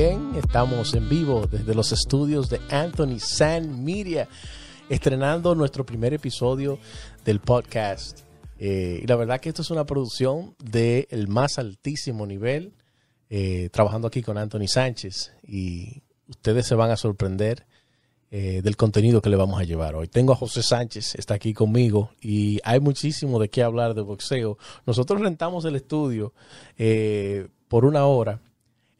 Estamos en vivo desde los estudios de Anthony San Media, estrenando nuestro primer episodio del podcast. Eh, y la verdad que esto es una producción del más altísimo nivel, eh, trabajando aquí con Anthony Sánchez. Y ustedes se van a sorprender eh, del contenido que le vamos a llevar hoy. Tengo a José Sánchez, está aquí conmigo y hay muchísimo de qué hablar de boxeo. Nosotros rentamos el estudio por una hora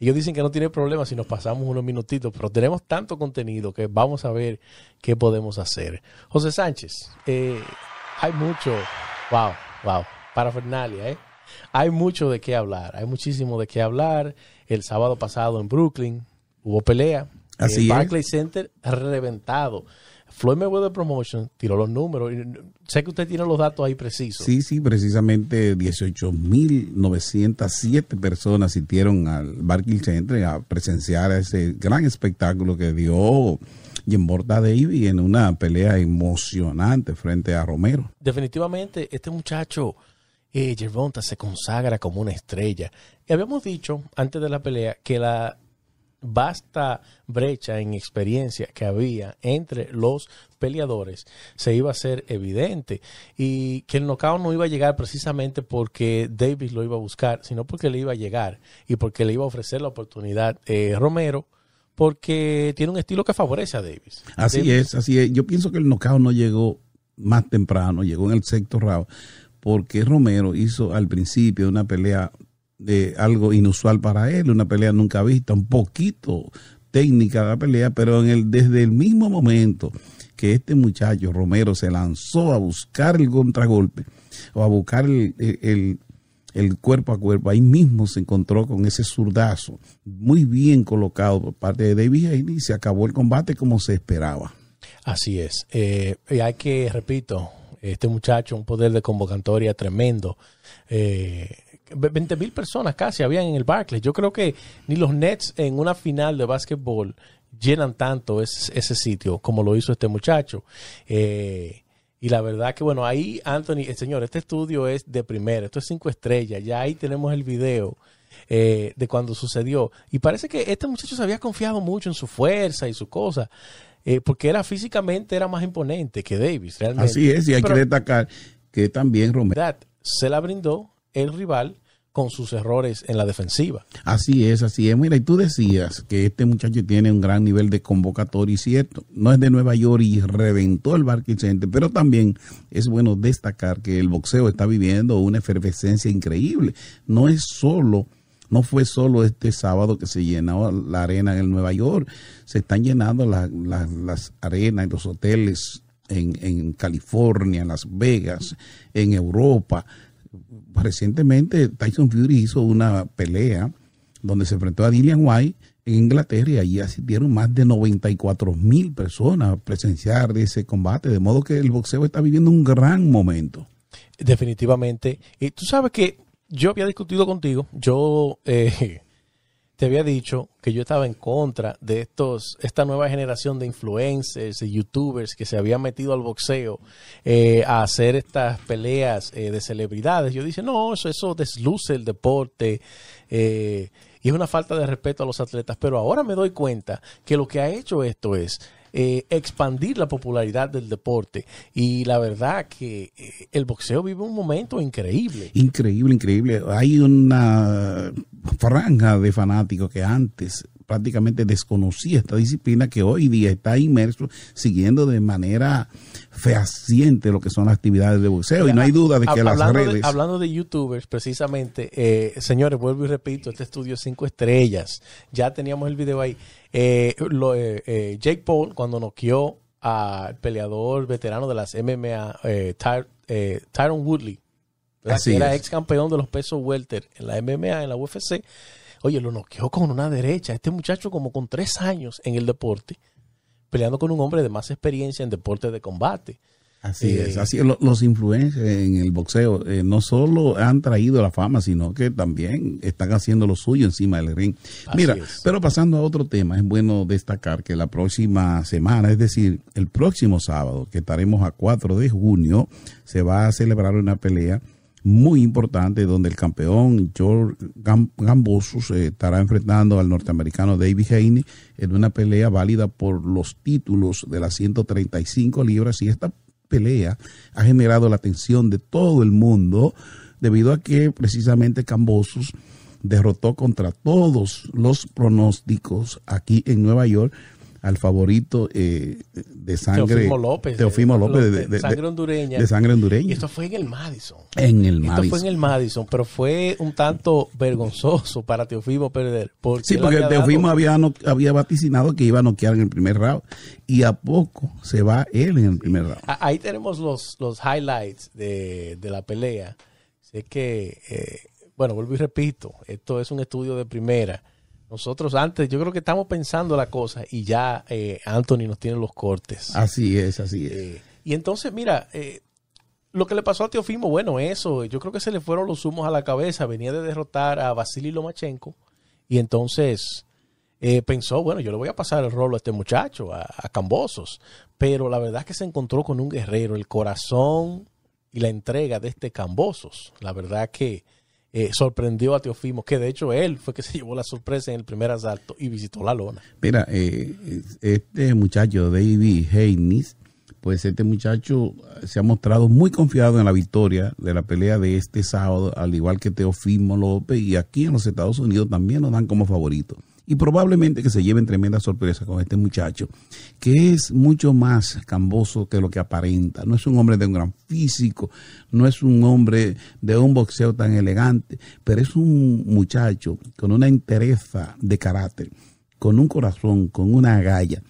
ellos dicen que no tiene problema si nos pasamos unos minutitos, pero tenemos tanto contenido que vamos a ver qué podemos hacer. José Sánchez, eh, hay mucho, wow, wow, parafernalia, ¿eh? Hay mucho de qué hablar, hay muchísimo de qué hablar. El sábado pasado en Brooklyn hubo pelea. Así el es. Barclays Center reventado. Floyd Mayweather Promotion tiró los números. Sé que usted tiene los datos ahí precisos. Sí, sí, precisamente 18.907 personas asistieron al Barclays Center a presenciar ese gran espectáculo que dio Jim Borda Davis en una pelea emocionante frente a Romero. Definitivamente, este muchacho, eh, Gervonta, se consagra como una estrella. Y habíamos dicho antes de la pelea que la vasta brecha en experiencia que había entre los peleadores se iba a ser evidente y que el knockout no iba a llegar precisamente porque Davis lo iba a buscar, sino porque le iba a llegar y porque le iba a ofrecer la oportunidad eh, Romero porque tiene un estilo que favorece a Davis. Así Davis, es, así es. Yo pienso que el knockout no llegó más temprano, llegó en el sexto round, porque Romero hizo al principio una pelea de algo inusual para él, una pelea nunca vista, un poquito técnica la pelea, pero en el, desde el mismo momento que este muchacho Romero se lanzó a buscar el contragolpe o a buscar el, el, el, cuerpo a cuerpo, ahí mismo se encontró con ese zurdazo muy bien colocado por parte de David Haney y se acabó el combate como se esperaba. Así es. Eh, y hay que, repito, este muchacho, un poder de convocatoria tremendo. Eh, 20 mil personas casi habían en el Barclays. Yo creo que ni los Nets en una final de básquetbol llenan tanto ese, ese sitio como lo hizo este muchacho. Eh, y la verdad que, bueno, ahí, Anthony, el señor, este estudio es de primera, esto es cinco estrellas. Ya ahí tenemos el video eh, de cuando sucedió. Y parece que este muchacho se había confiado mucho en su fuerza y su cosa. Eh, porque era físicamente era más imponente que Davis, realmente. Así es, y hay Pero, que destacar que también Romero se la brindó el rival con sus errores en la defensiva. Así es, así es. Mira, y tú decías que este muchacho tiene un gran nivel de convocatoria, y cierto, no es de Nueva York y reventó el Barclays Center, pero también es bueno destacar que el boxeo está viviendo una efervescencia increíble. No es solo no fue solo este sábado que se llenó la arena en Nueva York, se están llenando la, la, las arenas y los hoteles en, en, California, en Las Vegas, en Europa. Recientemente Tyson Fury hizo una pelea donde se enfrentó a Dillian White en Inglaterra y allí asistieron más de 94 mil personas a presenciar ese combate, de modo que el boxeo está viviendo un gran momento. Definitivamente. Y tú sabes que yo había discutido contigo, yo eh, te había dicho que yo estaba en contra de estos, esta nueva generación de influencers, de youtubers que se habían metido al boxeo eh, a hacer estas peleas eh, de celebridades. Yo dije, no, eso, eso desluce el deporte eh, y es una falta de respeto a los atletas. Pero ahora me doy cuenta que lo que ha hecho esto es eh, expandir la popularidad del deporte. Y la verdad que eh, el boxeo vive un momento increíble. Increíble, increíble. Hay una franja de fanáticos que antes prácticamente desconocía esta disciplina que hoy día está inmerso siguiendo de manera fehaciente lo que son las actividades de boxeo y no hay duda de que hablando las redes de, hablando de youtubers precisamente eh, señores vuelvo y repito este estudio cinco estrellas ya teníamos el video ahí eh, lo, eh, Jake Paul cuando noqueó al peleador veterano de las MMA Ty, Tyron Woodley que era ex campeón de los pesos welter en la MMA en la UFC oye lo noqueó con una derecha. Este muchacho como con tres años en el deporte peleando con un hombre de más experiencia en deportes de combate. Así eh, es, así es. Los influencers en el boxeo eh, no solo han traído la fama, sino que también están haciendo lo suyo encima del ring. Mira, es. pero pasando a otro tema, es bueno destacar que la próxima semana, es decir, el próximo sábado, que estaremos a 4 de junio, se va a celebrar una pelea muy importante donde el campeón George Gambosos estará enfrentando al norteamericano David Haney en una pelea válida por los títulos de las 135 libras y esta pelea ha generado la atención de todo el mundo debido a que precisamente Cambosos derrotó contra todos los pronósticos aquí en Nueva York al favorito eh, de sangre Teofimo López, Teofimo López de, de, sangre hondureña. de sangre hondureña. Y esto fue en el Madison. En el esto Madison. fue en el Madison, pero fue un tanto vergonzoso para Teofimo perder. Porque sí, porque había Teofimo dado- había, no- había vaticinado que iba a noquear en el primer round y a poco se va él en el primer round. Ahí tenemos los, los highlights de, de la pelea. Sé que, eh, bueno, vuelvo y repito, esto es un estudio de primera. Nosotros antes, yo creo que estamos pensando la cosa y ya eh, Anthony nos tiene los cortes. Así es, así es. Eh, y entonces, mira, eh, lo que le pasó a Teofimo, bueno, eso, yo creo que se le fueron los humos a la cabeza. Venía de derrotar a Vasily Lomachenko y entonces eh, pensó, bueno, yo le voy a pasar el rolo a este muchacho, a, a Cambosos. Pero la verdad es que se encontró con un guerrero, el corazón y la entrega de este Cambosos. La verdad que eh, sorprendió a Teofimo, que de hecho él fue que se llevó la sorpresa en el primer asalto y visitó la lona. Mira, eh, este muchacho, David Haynes, pues este muchacho se ha mostrado muy confiado en la victoria de la pelea de este sábado, al igual que Teofimo López, y aquí en los Estados Unidos también lo dan como favorito. Y probablemente que se lleven tremenda sorpresa con este muchacho, que es mucho más camboso que lo que aparenta. No es un hombre de un gran físico, no es un hombre de un boxeo tan elegante, pero es un muchacho con una entereza de carácter con un corazón, con una agalla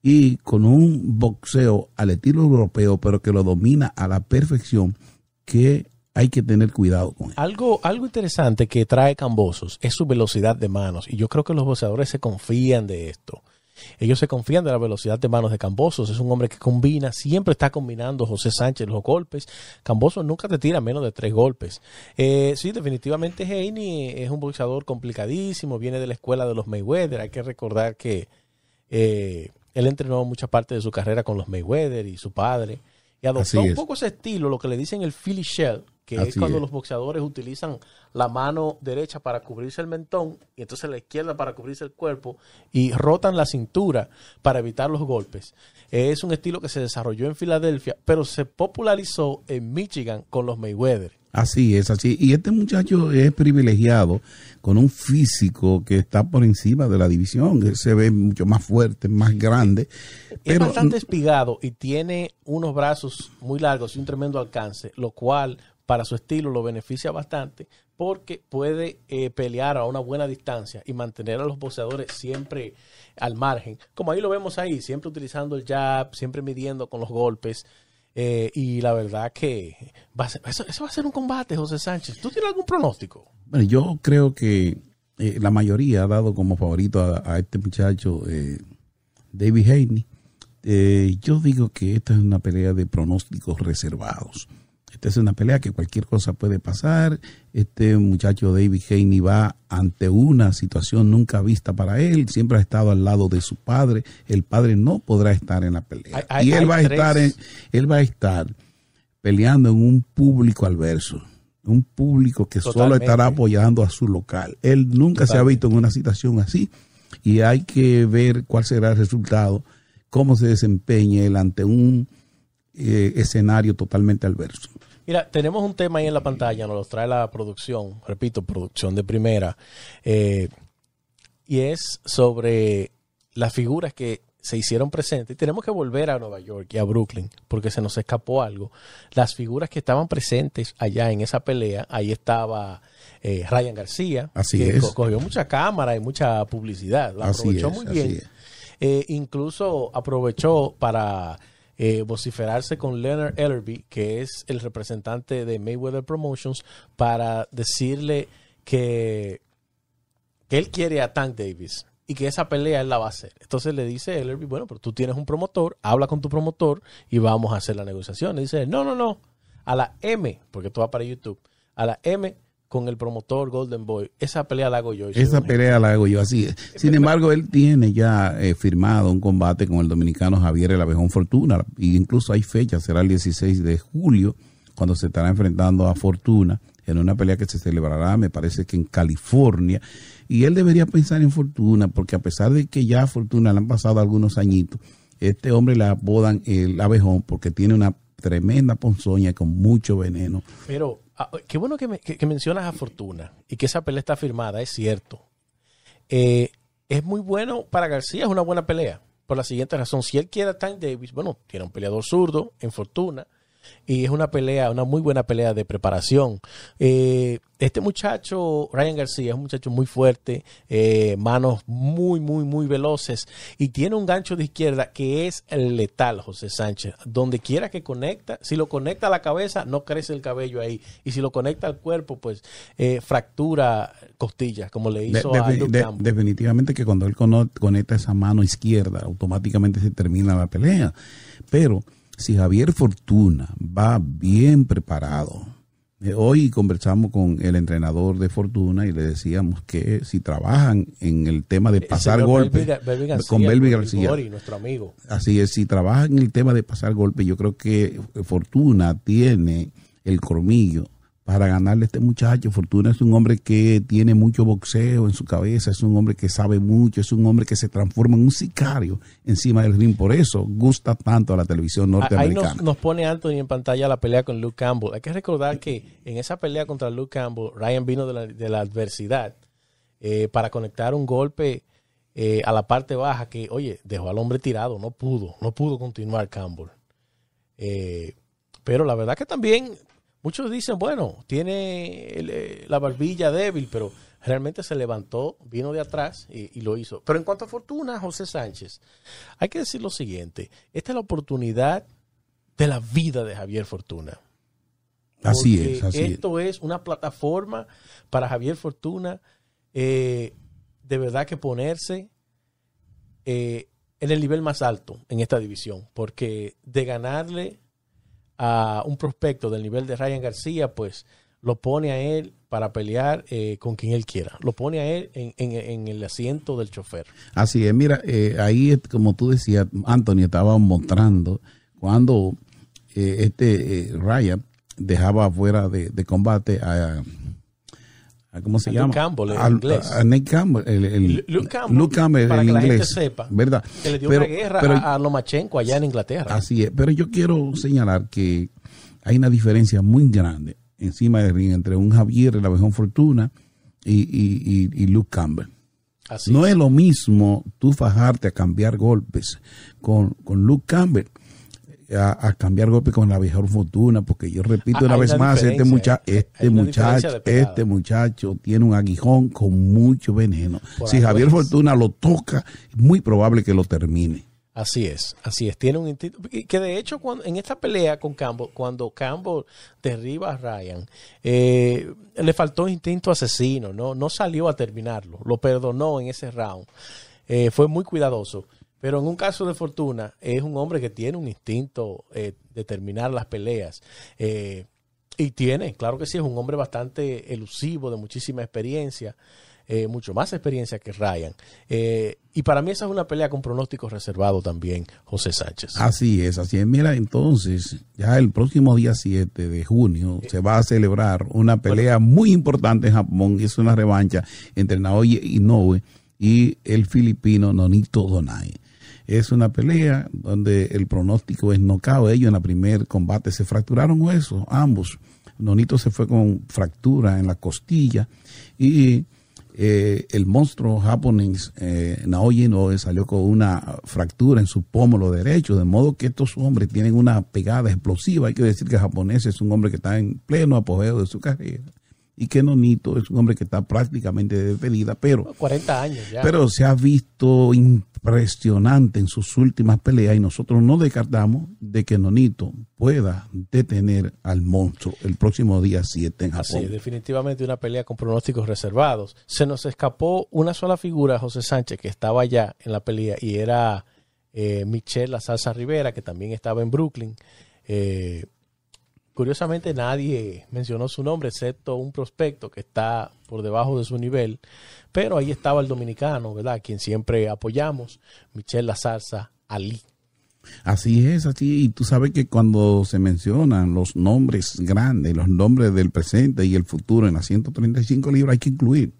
y con un boxeo al estilo europeo, pero que lo domina a la perfección, que hay que tener cuidado con él. Algo, algo interesante que trae Cambosos es su velocidad de manos. Y yo creo que los boxeadores se confían de esto. Ellos se confían de la velocidad de manos de Cambosos. Es un hombre que combina, siempre está combinando José Sánchez los golpes. Cambosos nunca te tira menos de tres golpes. Eh, sí, definitivamente Haney es un boxeador complicadísimo, viene de la escuela de los Mayweather. Hay que recordar que eh, él entrenó mucha parte de su carrera con los Mayweather y su padre. Y adoptó un poco ese estilo, lo que le dicen el Philly Shell, que es cuando es. los boxeadores utilizan la mano derecha para cubrirse el mentón y entonces la izquierda para cubrirse el cuerpo y rotan la cintura para evitar los golpes. Es un estilo que se desarrolló en Filadelfia, pero se popularizó en Michigan con los Mayweather. Así es, así. Y este muchacho es privilegiado con un físico que está por encima de la división. Se ve mucho más fuerte, más grande. es Pero bastante espigado y tiene unos brazos muy largos y un tremendo alcance, lo cual para su estilo lo beneficia bastante porque puede eh, pelear a una buena distancia y mantener a los boxeadores siempre al margen. Como ahí lo vemos ahí, siempre utilizando el jab, siempre midiendo con los golpes. eh, y la verdad que va eso, eso va a ser un combate, José Sánchez. ¿Tú tienes algún pronóstico? Bueno, yo creo que eh, la mayoría ha dado como favorito a, este muchacho, David Haney. Yo digo que esta es una pelea de pronósticos reservados. Esta es una pelea que cualquier cosa puede pasar. Este muchacho David Haney va ante una situación nunca vista para él. Siempre ha estado al lado de su padre. El padre no podrá estar en la pelea. Hay- y él va a estar en, él va a estar peleando en un público adverso. Un público que solo estará apoyando a su local. Él nunca se ha visto en una situación así y hay que ver cuál será el resultado, cómo se desempeña él ante un eh, escenario totalmente adverso. Mira, tenemos un tema ahí en la pantalla, nos lo trae la producción, repito, producción de primera, eh, y es sobre las figuras que se hicieron presentes. Y tenemos que volver a Nueva York y a Brooklyn, porque se nos escapó algo. Las figuras que estaban presentes allá en esa pelea, ahí estaba eh, Ryan García, Así que es. cogió mucha cámara y mucha publicidad, la Así aprovechó es, muy bien. Eh, incluso aprovechó para eh, vociferarse con Leonard Ellerby, que es el representante de Mayweather Promotions, para decirle que, que él quiere a Tank Davis y que esa pelea él la va a hacer. Entonces le dice Ellerby, bueno, pero tú tienes un promotor, habla con tu promotor y vamos a hacer la negociación. Y dice, no, no, no, a la M, porque tú vas para YouTube, a la M con el promotor Golden Boy, esa pelea la hago yo. Y Esa pelea la hago yo así. es. Sin embargo, él tiene ya eh, firmado un combate con el dominicano Javier El Abejón Fortuna. E incluso hay fecha, será el 16 de julio, cuando se estará enfrentando a Fortuna en una pelea que se celebrará, me parece que en California. Y él debería pensar en Fortuna, porque a pesar de que ya a Fortuna le han pasado algunos añitos, este hombre le apodan el abejón porque tiene una tremenda ponzoña con mucho veneno. Pero ah, qué bueno que, que, mencionas a Fortuna y que esa pelea está firmada, es cierto. Eh, es muy bueno para García, es una buena pelea. Por la siguiente razón, si él quiere a Tank Davis, bueno, tiene un peleador zurdo en Fortuna y es una pelea, una muy buena pelea de preparación. Eh, este muchacho, Ryan García, es un muchacho muy fuerte, eh, manos muy, muy, muy veloces y tiene un gancho de izquierda que es el letal, José Sánchez. Donde quiera que conecta, si lo conecta a la cabeza, no crece el cabello ahí. Y si lo conecta al cuerpo, pues eh, fractura costillas, como le hizo a Definitivamente que cuando él conecta esa mano izquierda, automáticamente se termina la pelea. Pero si Javier Fortuna va bien preparado, eh, hoy conversamos con el entrenador de Fortuna y le decíamos que si trabajan en el tema de pasar golpes con Belvi García, nuestro amigo. Así es, si trabajan en el tema de pasar golpes, yo creo que Fortuna tiene el cormillo para ganarle a este muchacho. Fortuna es un hombre que tiene mucho boxeo en su cabeza, es un hombre que sabe mucho, es un hombre que se transforma en un sicario encima del ring. Por eso gusta tanto a la televisión norteamericana. Ahí nos, pone Anthony en pantalla la pelea con Luke Campbell. Hay que recordar que en esa pelea contra Luke Campbell, Ryan vino de la, adversidad eh, para conectar un golpe eh, a la parte baja que, oye, dejó al hombre tirado, no pudo, no pudo continuar Campbell. Eh, pero la verdad que también Muchos dicen, bueno, tiene eh, la barbilla débil, pero realmente se levantó, vino de atrás y, lo hizo. Pero en cuanto a fortuna, José Sánchez, hay que decir lo siguiente, esta es la oportunidad de la vida de Javier Fortuna. Así es, así esto es. una plataforma para Javier Fortuna eh, de verdad que ponerse eh, en el nivel más alto en esta división, porque de ganarle a un prospecto del nivel de Ryan García, pues lo pone a él para pelear eh, con quien él quiera. Lo pone a él en, el asiento del chofer. Así es, mira, eh, ahí como tú decías, Anthony estaba mostrando cuando eh, este Ryan dejaba fuera de, de combate a ¿cómo se llama? Campbell, en inglés. A Nick Campbell, el, Luke Campbell, para que la gente sepa, ¿verdad? Que le dio una guerra a, Lomachenko allá en Inglaterra. Así es, pero yo quiero señalar que hay una diferencia muy grande encima del ring entre un Javier de la Vejón Fortuna y, y, y, Luke Campbell. Así no es. lo mismo tú fajarte a cambiar golpes con, con Luke Campbell a, cambiar golpe con la mejor fortuna, porque yo repito ah, una vez más, este, mucha, este muchacho, este muchacho tiene un aguijón con mucho veneno. si Javier Fortuna lo toca, es muy probable que lo termine. Así es, así es. Tiene un instinto. Que de hecho, cuando, en esta pelea con Campbell, cuando Campbell derriba a Ryan, eh, le faltó instinto asesino, ¿no? No salió a terminarlo, lo perdonó en ese round. Eh, fue muy cuidadoso. Pero en un caso de fortuna, es un hombre que tiene un instinto eh, de terminar las peleas. Eh, y tiene, claro que sí, es un hombre bastante elusivo, de muchísima experiencia, eh, mucho más experiencia que Ryan. y para mí esa es una pelea con pronóstico reservado también, José Sánchez. Así es, así es. Mira, entonces, ya el próximo día 7 de junio se va a celebrar una pelea muy importante en Japón, y es una revancha entre Naoya Inoue y el filipino Nonito Donai. Es una pelea donde el pronóstico es nocao. Ellos en el primer combate se fracturaron huesos, ambos. Nonito se fue con fractura en la costilla y eh, el monstruo japonés eh, Naoya Inoue salió con una fractura en su pómulo derecho, de modo que estos hombres tienen una pegada explosiva. Hay que decir que el japonés es un hombre que está en pleno apogeo de su carrera y que Nonito es un hombre que está prácticamente despedida, pero 40 años ya. Pero se ha visto impresionante en sus últimas peleas y nosotros no descartamos de que Nonito pueda detener al monstruo el próximo día 7 en Japón. Así, definitivamente una pelea con pronósticos reservados. Se nos escapó una sola figura, José Sánchez, que estaba allá en la pelea y era eh, Michelle La Salsa Rivera, que también estaba en Brooklyn. Eh, Curiosamente nadie mencionó su nombre, excepto un prospecto que está por debajo de su nivel, pero ahí estaba el dominicano, ¿verdad? Quien siempre apoyamos, Michelle La Salsa Ali. Así es, así. Y tú sabes que cuando se mencionan los nombres grandes, los nombres del presente y el futuro en las 135 libras, hay que incluir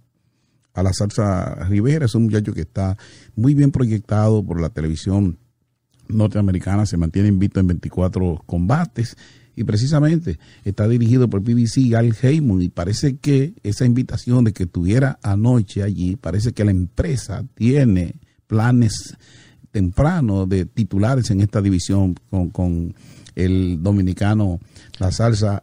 a la salsa Rivera. Es un muchacho que está muy bien proyectado por la televisión norteamericana, se mantiene invicto en 24 combates y precisamente está dirigido por BBC Al Heyman y parece que esa invitación de que estuviera anoche allí, parece que la empresa tiene planes temprano de titulares en esta división con, el dominicano, la salsa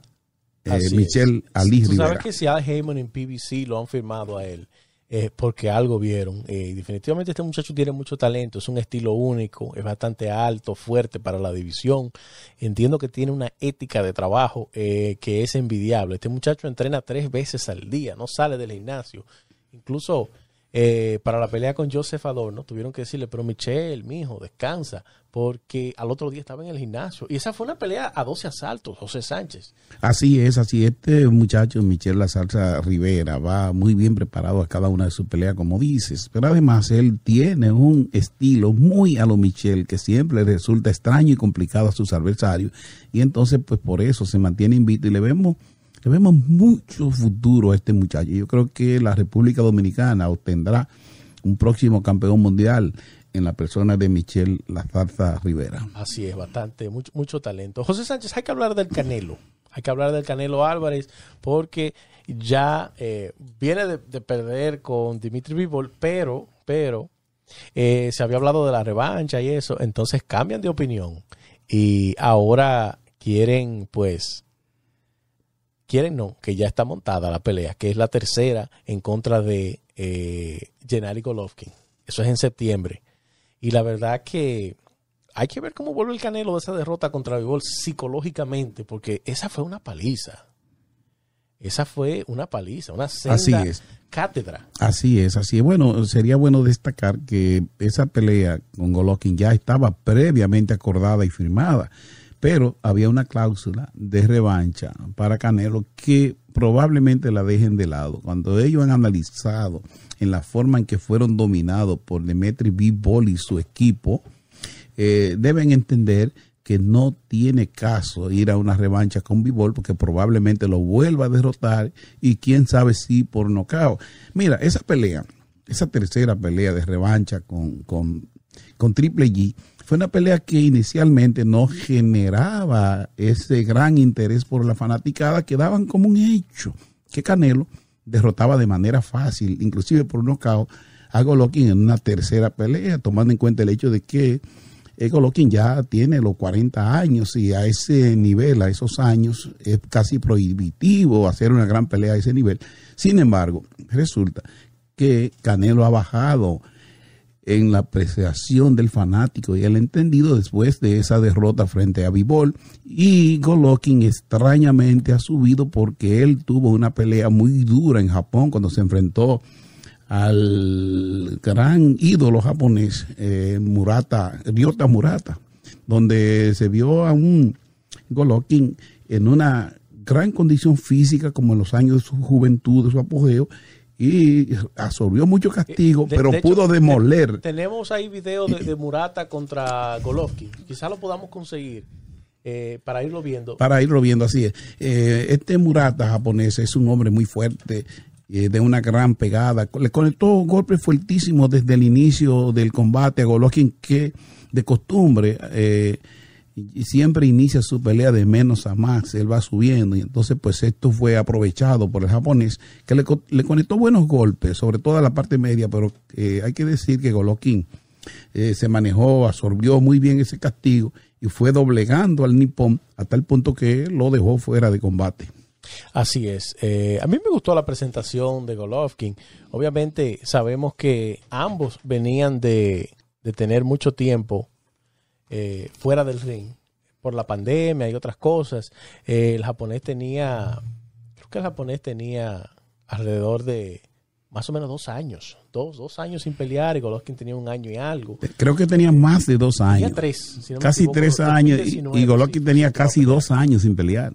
eh, Michelle Ali Tú sabes que si Al Heyman en PBC lo han firmado a él, es porque algo vieron. Eh, definitivamente este muchacho tiene mucho talento, es un estilo único, es bastante alto, fuerte para la división. Entiendo que tiene una ética de trabajo eh, que es envidiable. Este muchacho entrena tres veces al día, no sale del gimnasio. Incluso eh, para la pelea con Joseph Adorno, tuvieron que decirle, pero Michelle, mijo, descansa, porque al otro día estaba en el gimnasio. Y esa fue una pelea a 12 asaltos, José Sánchez. Así es, así Este muchacho, Michelle La Salsa Rivera, va muy bien preparado a cada una de sus peleas, como dices. Pero además, él tiene un estilo muy a lo Michelle, que siempre resulta extraño y complicado a sus adversarios. Y entonces, pues por eso se mantiene invito y le vemos le vemos mucho futuro a este muchacho. Yo creo que la República Dominicana obtendrá un próximo campeón mundial en la persona de Michelle Lazarza Rivera. Así es, bastante, mucho, mucho talento. José Sánchez, hay que hablar del Canelo. Hay que hablar del Canelo Álvarez porque ya eh, viene de, perder con Dimitri Bivol, pero, pero eh, se había hablado de la revancha y eso, entonces cambian de opinión y ahora quieren pues quieren no, que ya está montada la pelea, que es la tercera en contra de eh, Gennady Golovkin. Eso es en septiembre. Y la verdad que hay que ver cómo vuelve el Canelo de esa derrota contra Vivol psicológicamente, porque esa fue una paliza. Esa fue una paliza, una senda cátedra. Así es, así es. Bueno, sería bueno destacar que esa pelea con Golovkin ya estaba previamente acordada y firmada pero había una cláusula de revancha para Canelo que probablemente la dejen de lado. Cuando ellos han analizado en la forma en que fueron dominados por Demetri Bivol y su equipo, eh, deben entender que no tiene caso ir a una revancha con Bivol porque probablemente lo vuelva a derrotar y quién sabe si por nocao. Mira, esa pelea, esa tercera pelea de revancha con, con, con Triple G, fue una pelea que inicialmente no generaba ese gran interés por la fanaticada, que daban como un hecho que Canelo derrotaba de manera fácil, inclusive por un nocaut, a Golovkin en una tercera pelea, tomando en cuenta el hecho de que eh, Golovkin ya tiene los 40 años y a ese nivel, a esos años, es casi prohibitivo hacer una gran pelea a ese nivel. Sin embargo, resulta que Canelo ha bajado en la apreciación del fanático y el entendido después de esa derrota frente a Bivol. Y Golovkin extrañamente ha subido porque él tuvo una pelea muy dura en Japón cuando se enfrentó al gran ídolo japonés eh, Murata, Ryota Murata, donde se vio a un Golovkin en una gran condición física como en los años de su juventud, de su apogeo, y absorbió mucho castigo, pero pudo demoler. tenemos ahí video de, Murata contra Golovkin. Quizás lo podamos conseguir. Eh, para irlo viendo. Para irlo viendo, así es. Eh, este Murata japonés es un hombre muy fuerte, eh, de una gran pegada. Le conectó golpes fuertísimos desde el inicio del combate a Golovkin, que de costumbre y siempre inicia su pelea de menos a más, él va subiendo y entonces pues esto fue aprovechado por el japonés que le, le conectó buenos golpes, sobre todo a la parte media, pero eh, hay que decir que Golokin eh, se manejó, absorbió muy bien ese castigo y fue doblegando al nipón hasta el punto que lo dejó fuera de combate. Así es. Eh, a mí me gustó la presentación de Golovkin. Obviamente sabemos que ambos venían de, de tener mucho tiempo eh, fuera del ring por la pandemia y otras cosas. Eh, el japonés tenía, creo que el japonés tenía alrededor de más o menos dos años, dos, dos años sin pelear y Golovkin tenía un año y algo. Creo que tenía más de dos años. Tenía tres. casi tres años y, Golovkin tenía casi dos años sin pelear.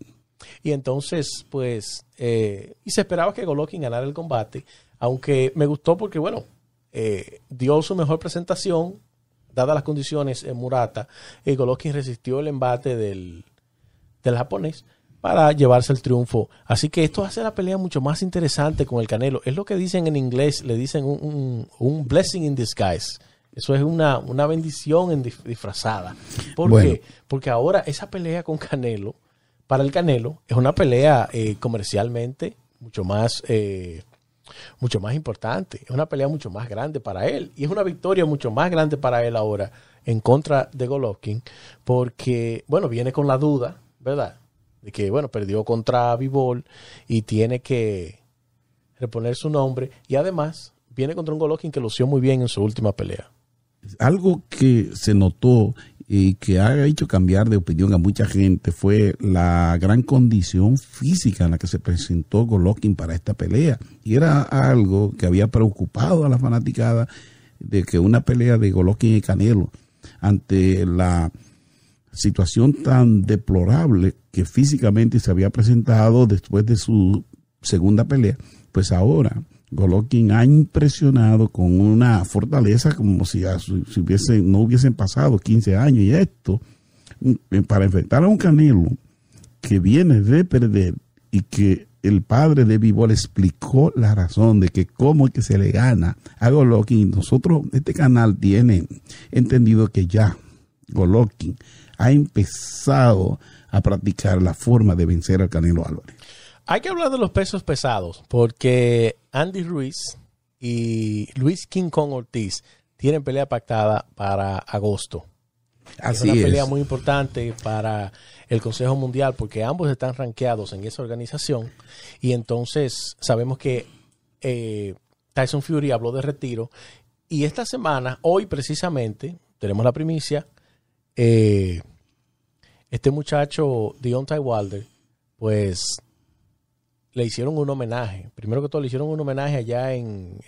Y entonces, pues, eh, y se esperaba que Golovkin ganara el combate, aunque me gustó porque, bueno, dio su mejor presentación, dadas las condiciones en Murata, eh, Golovkin resistió el embate del, del japonés para llevarse el triunfo. Así que esto hace la pelea mucho más interesante con el Canelo. Es lo que dicen en inglés, le dicen un, un, blessing in disguise. Eso es una, una bendición en disfrazada. ¿Por qué? Porque ahora esa pelea con Canelo, para el Canelo, es una pelea eh, comercialmente mucho más, eh, mucho más importante. Es una pelea mucho más grande para él. Y es una victoria mucho más grande para él ahora en contra de Golovkin. Porque, bueno, viene con la duda, ¿verdad? de que, bueno, perdió contra Vivol y tiene que reponer su nombre. Y además, viene contra un Golovkin que lució muy bien en su última pelea. Algo que se notó y que ha hecho cambiar de opinión a mucha gente fue la gran condición física en la que se presentó Golovkin para esta pelea. Y era algo que había preocupado a la fanaticada de que una pelea de Golovkin y Canelo ante la situación tan deplorable que físicamente se había presentado después de su segunda pelea, pues ahora Golovkin ha impresionado con una fortaleza como si, si hubiese, no hubiesen pasado 15 años y esto mm, para enfrentar a un Canelo que viene de perder y que el padre de Vivol explicó la razón de que cómo es que se le gana a Golovkin. Nosotros, este canal tiene entendido que ya Golovkin ha empezado a practicar la forma de vencer al Canelo Álvarez. Hay que hablar de los pesos pesados, porque Andy Ruiz y Luis King Kong Ortiz tienen pelea pactada para agosto. Así es una pelea muy importante para el Consejo Mundial porque ambos están rankeados en esa organización y entonces sabemos que eh, Tyson Fury habló de retiro y esta semana, hoy precisamente, tenemos la primicia, eh, este muchacho, Deontay Wilder, pues le hicieron un homenaje. Primero que todo, le hicieron un homenaje allá en,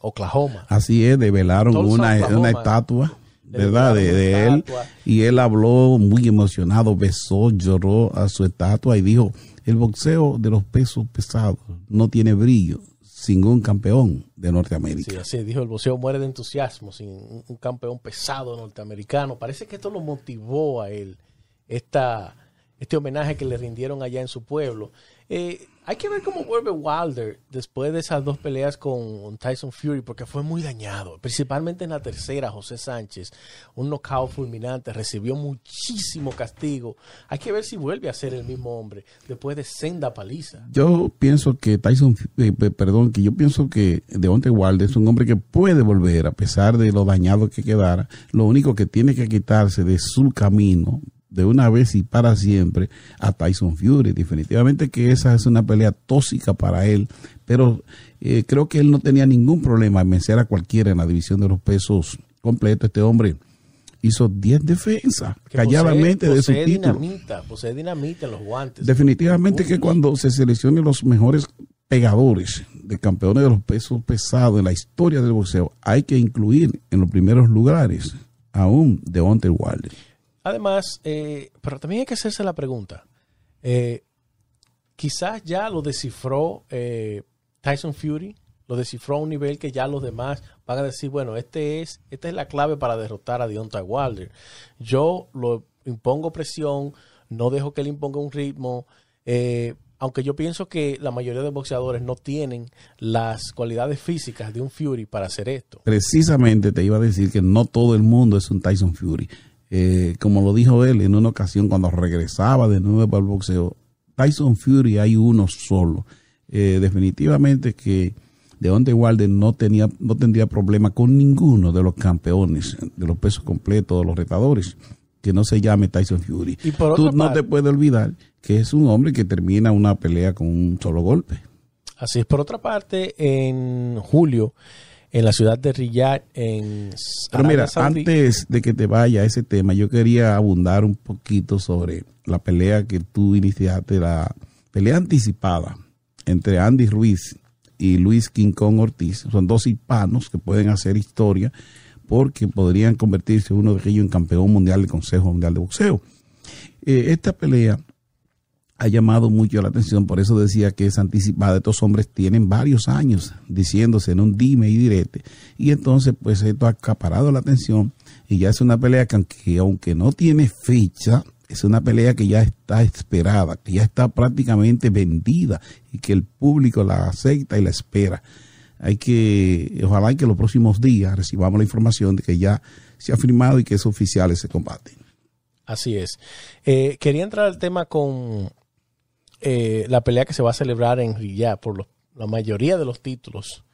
Oklahoma. Así es, develaron una, una estatua. ¿verdad? De, él. Y él habló muy emocionado, besó, lloró a su estatua y dijo, el boxeo de los pesos pesados no tiene brillo sin un campeón de Norteamérica. Sí, así dijo, el boxeo muere de entusiasmo sin un campeón pesado norteamericano. Parece que esto lo motivó a él esta, este homenaje que le rindieron allá en su pueblo. Eh, hay que ver cómo vuelve Wilder después de esas dos peleas con Tyson Fury, porque fue muy dañado, principalmente en la tercera, José Sánchez, un knockout fulminante, recibió muchísimo castigo. Hay que ver si vuelve a ser el mismo hombre después de senda paliza. Yo pienso que Tyson, eh, perdón, que yo pienso que Deontay Wilder es un hombre que puede volver a pesar de lo dañado que quedara. Lo único que tiene que quitarse de su camino de una vez y para siempre a Tyson Fury. Definitivamente que esa es una pelea tóxica para él, pero eh, creo que él no tenía ningún problema en vencer a cualquiera en la división de los pesos completo. Este hombre hizo 10 defensas calladamente de su título. Dinamita, posee dinamita en los guantes. Definitivamente que cuando se seleccionen los mejores pegadores de campeones de los pesos pesados en la historia del boxeo, hay que incluir en los primeros lugares aún de Wilder. Además, eh, pero también hay que hacerse la pregunta. Eh, quizás ya lo descifró eh, Tyson Fury, lo descifró a un nivel que ya los demás van a decir, bueno, este es, esta es la clave para derrotar a Deontay Wilder. Yo lo impongo presión, no dejo que él imponga un ritmo. aunque yo pienso que la mayoría de boxeadores no tienen las cualidades físicas de un Fury para hacer esto. Precisamente te iba a decir que no todo el mundo es un Tyson Fury. Eh, como lo dijo él en una ocasión cuando regresaba de nuevo al boxeo, Tyson Fury hay uno solo. Eh, definitivamente que Deontay Wilder no tenía no tendría problema con ninguno de los campeones de los pesos completos de los retadores que no se llame Tyson Fury. Tú no te puedes olvidar que es un hombre que termina una pelea con un solo golpe. Así es. Por otra parte, en julio en la ciudad de Riyadh, en Pero mira, antes de que te vaya a ese tema, yo quería abundar un poquito sobre la pelea que tú iniciaste, la pelea anticipada entre Andy Ruiz y Luis King Kong Ortiz. Son dos hispanos que pueden hacer historia porque podrían convertirse uno de ellos en campeón mundial del Consejo Mundial de Boxeo. Eh, esta pelea ha llamado mucho la atención, por eso decía que es anticipada. Estos hombres tienen varios años diciéndose en un dime y direte, y entonces pues esto ha acaparado la atención y ya es una pelea que aunque, no tiene fecha, es una pelea que ya está esperada, que ya está prácticamente vendida y que el público la acepta y la espera. Hay que, ojalá que los próximos días recibamos la información de que ya se ha firmado y que esos oficiales se combaten. Así es. Eh, quería entrar al tema con eh, la pelea que se va a celebrar en Riyadh por la mayoría de los títulos,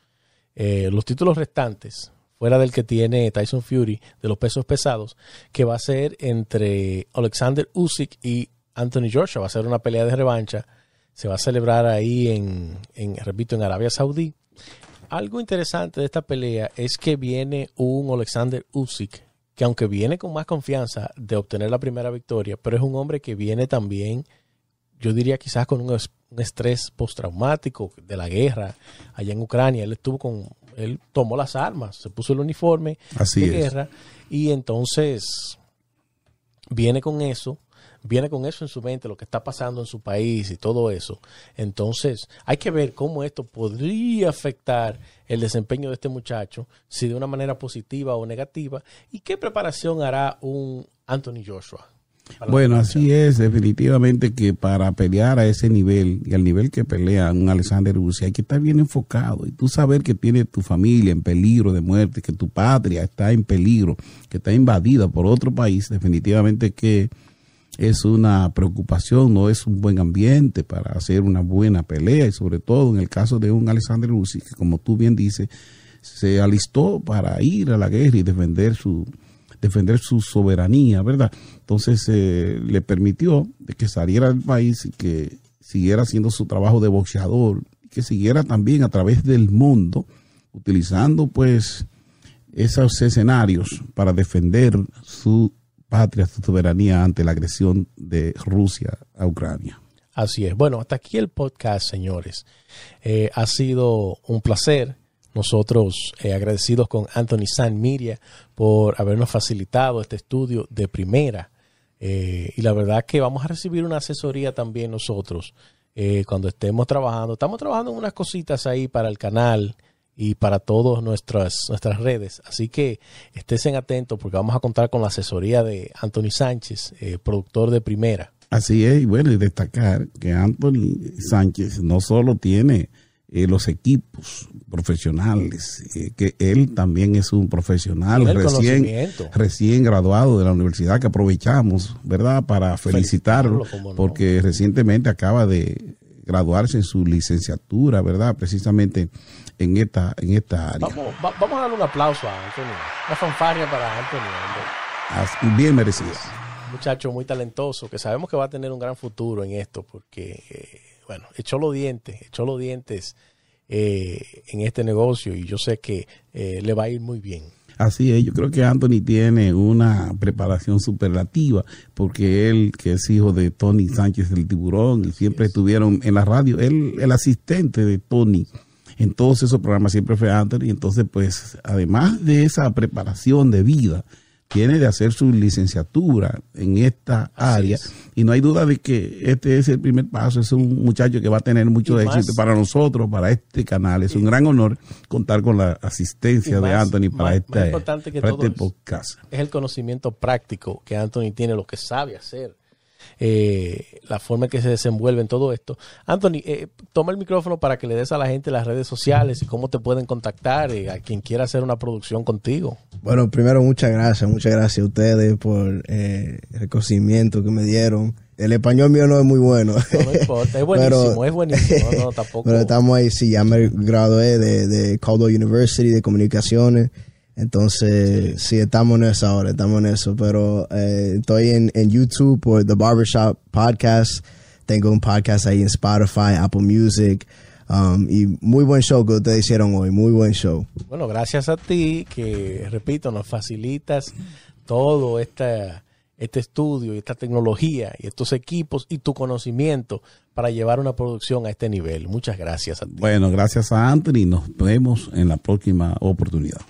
eh, los títulos restantes, fuera del que tiene Tyson Fury de los pesos pesados, que va a ser entre Alexander Usyk y Anthony Joshua. Va a ser una pelea de revancha. Se va a celebrar ahí en, en repito, en Arabia Saudí. Algo interesante de esta pelea es que viene un Alexander Usyk que aunque viene con más confianza de obtener la primera victoria, pero es un hombre que viene también yo diría quizás con un, estrés postraumático de la guerra allá en Ucrania. Él estuvo con, él tomó las armas, se puso el uniforme de guerra y entonces viene con eso, viene con eso en su mente, lo que está pasando en su país y todo eso. Entonces hay que ver cómo esto podría afectar el desempeño de este muchacho, si de una manera positiva o negativa, y qué preparación hará un Anthony Joshua. Bueno, así es, definitivamente que para pelear a ese nivel y al nivel que pelea un Alexander Uzi hay que estar bien enfocado y tú saber que tiene tu familia en peligro de muerte, que tu patria está en peligro, que está invadida por otro país, definitivamente que es una preocupación, no es un buen ambiente para hacer una buena pelea y sobre todo en el caso de un Alexander Uzi que como tú bien dices, se alistó para ir a la guerra y defender su, defender su soberanía, ¿verdad? Entonces eh, le permitió que saliera del país y que siguiera haciendo su trabajo de boxeador, que siguiera también a través del mundo, utilizando pues esos escenarios para defender su patria, su soberanía ante la agresión de Rusia a Ucrania. Así es. Bueno, hasta aquí el podcast, señores. Eh, ha sido un placer nosotros eh, agradecidos con Anthony San Miria por habernos facilitado este estudio de primera. Eh, y la verdad que vamos a recibir una asesoría también nosotros eh, cuando estemos trabajando. Estamos trabajando en unas cositas ahí para el canal y para todas nuestras, nuestras redes. Así que estén atentos porque vamos a contar con la asesoría de Anthony Sánchez, productor de primera. Así es, y bueno, y destacar que Anthony Sánchez no solo tiene eh, los equipos profesionales, eh, que él también es un profesional recién, recién graduado de la universidad, que aprovechamos, ¿verdad?, para felicitarlo, porque recientemente acaba de graduarse en su licenciatura, ¿verdad?, precisamente en esta, en esta área. Vamos, vamos a darle un aplauso a Antonio, una fanfaria para Antonio. Bien merecido. Muchacho muy talentoso, que sabemos que va a tener un gran futuro en esto, porque... Eh, bueno, echó los dientes, echó los dientes eh, en este negocio y yo sé que eh, le va a ir muy bien. Así es, yo creo que Anthony tiene una preparación superlativa, porque él, que es hijo de Tony Sánchez del Tiburón, y siempre estuvieron en la radio, él, el asistente de Tony en todos esos programas siempre fue Anthony, entonces pues además de esa preparación de vida, tiene de hacer su licenciatura en esta área y no hay duda de que este es el primer paso, es un muchacho que va a tener mucho éxito para nosotros, para este canal, es un gran honor contar con la asistencia de Anthony para, este, este podcast. Es el conocimiento práctico que Anthony tiene, lo que sabe hacer eh, la forma en que se desenvuelve en todo esto. Anthony, eh, toma el micrófono para que le des a la gente las redes sociales y cómo te pueden contactar eh, a quien quiera hacer una producción contigo. Bueno, primero muchas gracias, muchas gracias a ustedes por el reconocimiento que me dieron. El español mío no es muy bueno. No, importa, es buenísimo, es buenísimo. No, tampoco. Pero estamos ahí, sí, ya me gradué de, de Caldwell University de Comunicaciones. Entonces, sí. estamos en eso ahora, estamos en eso. Pero eh, estoy en, en, YouTube por The Barbershop Podcast. Tengo un podcast ahí en Spotify, Apple Music. Um, y muy buen show que ustedes hicieron hoy, muy buen show. Bueno, gracias a ti que, repito, nos facilitas todo esta, este estudio y esta tecnología y estos equipos y tu conocimiento para llevar una producción a este nivel. Muchas gracias a ti. Bueno, gracias a Anthony. Nos vemos en la próxima oportunidad.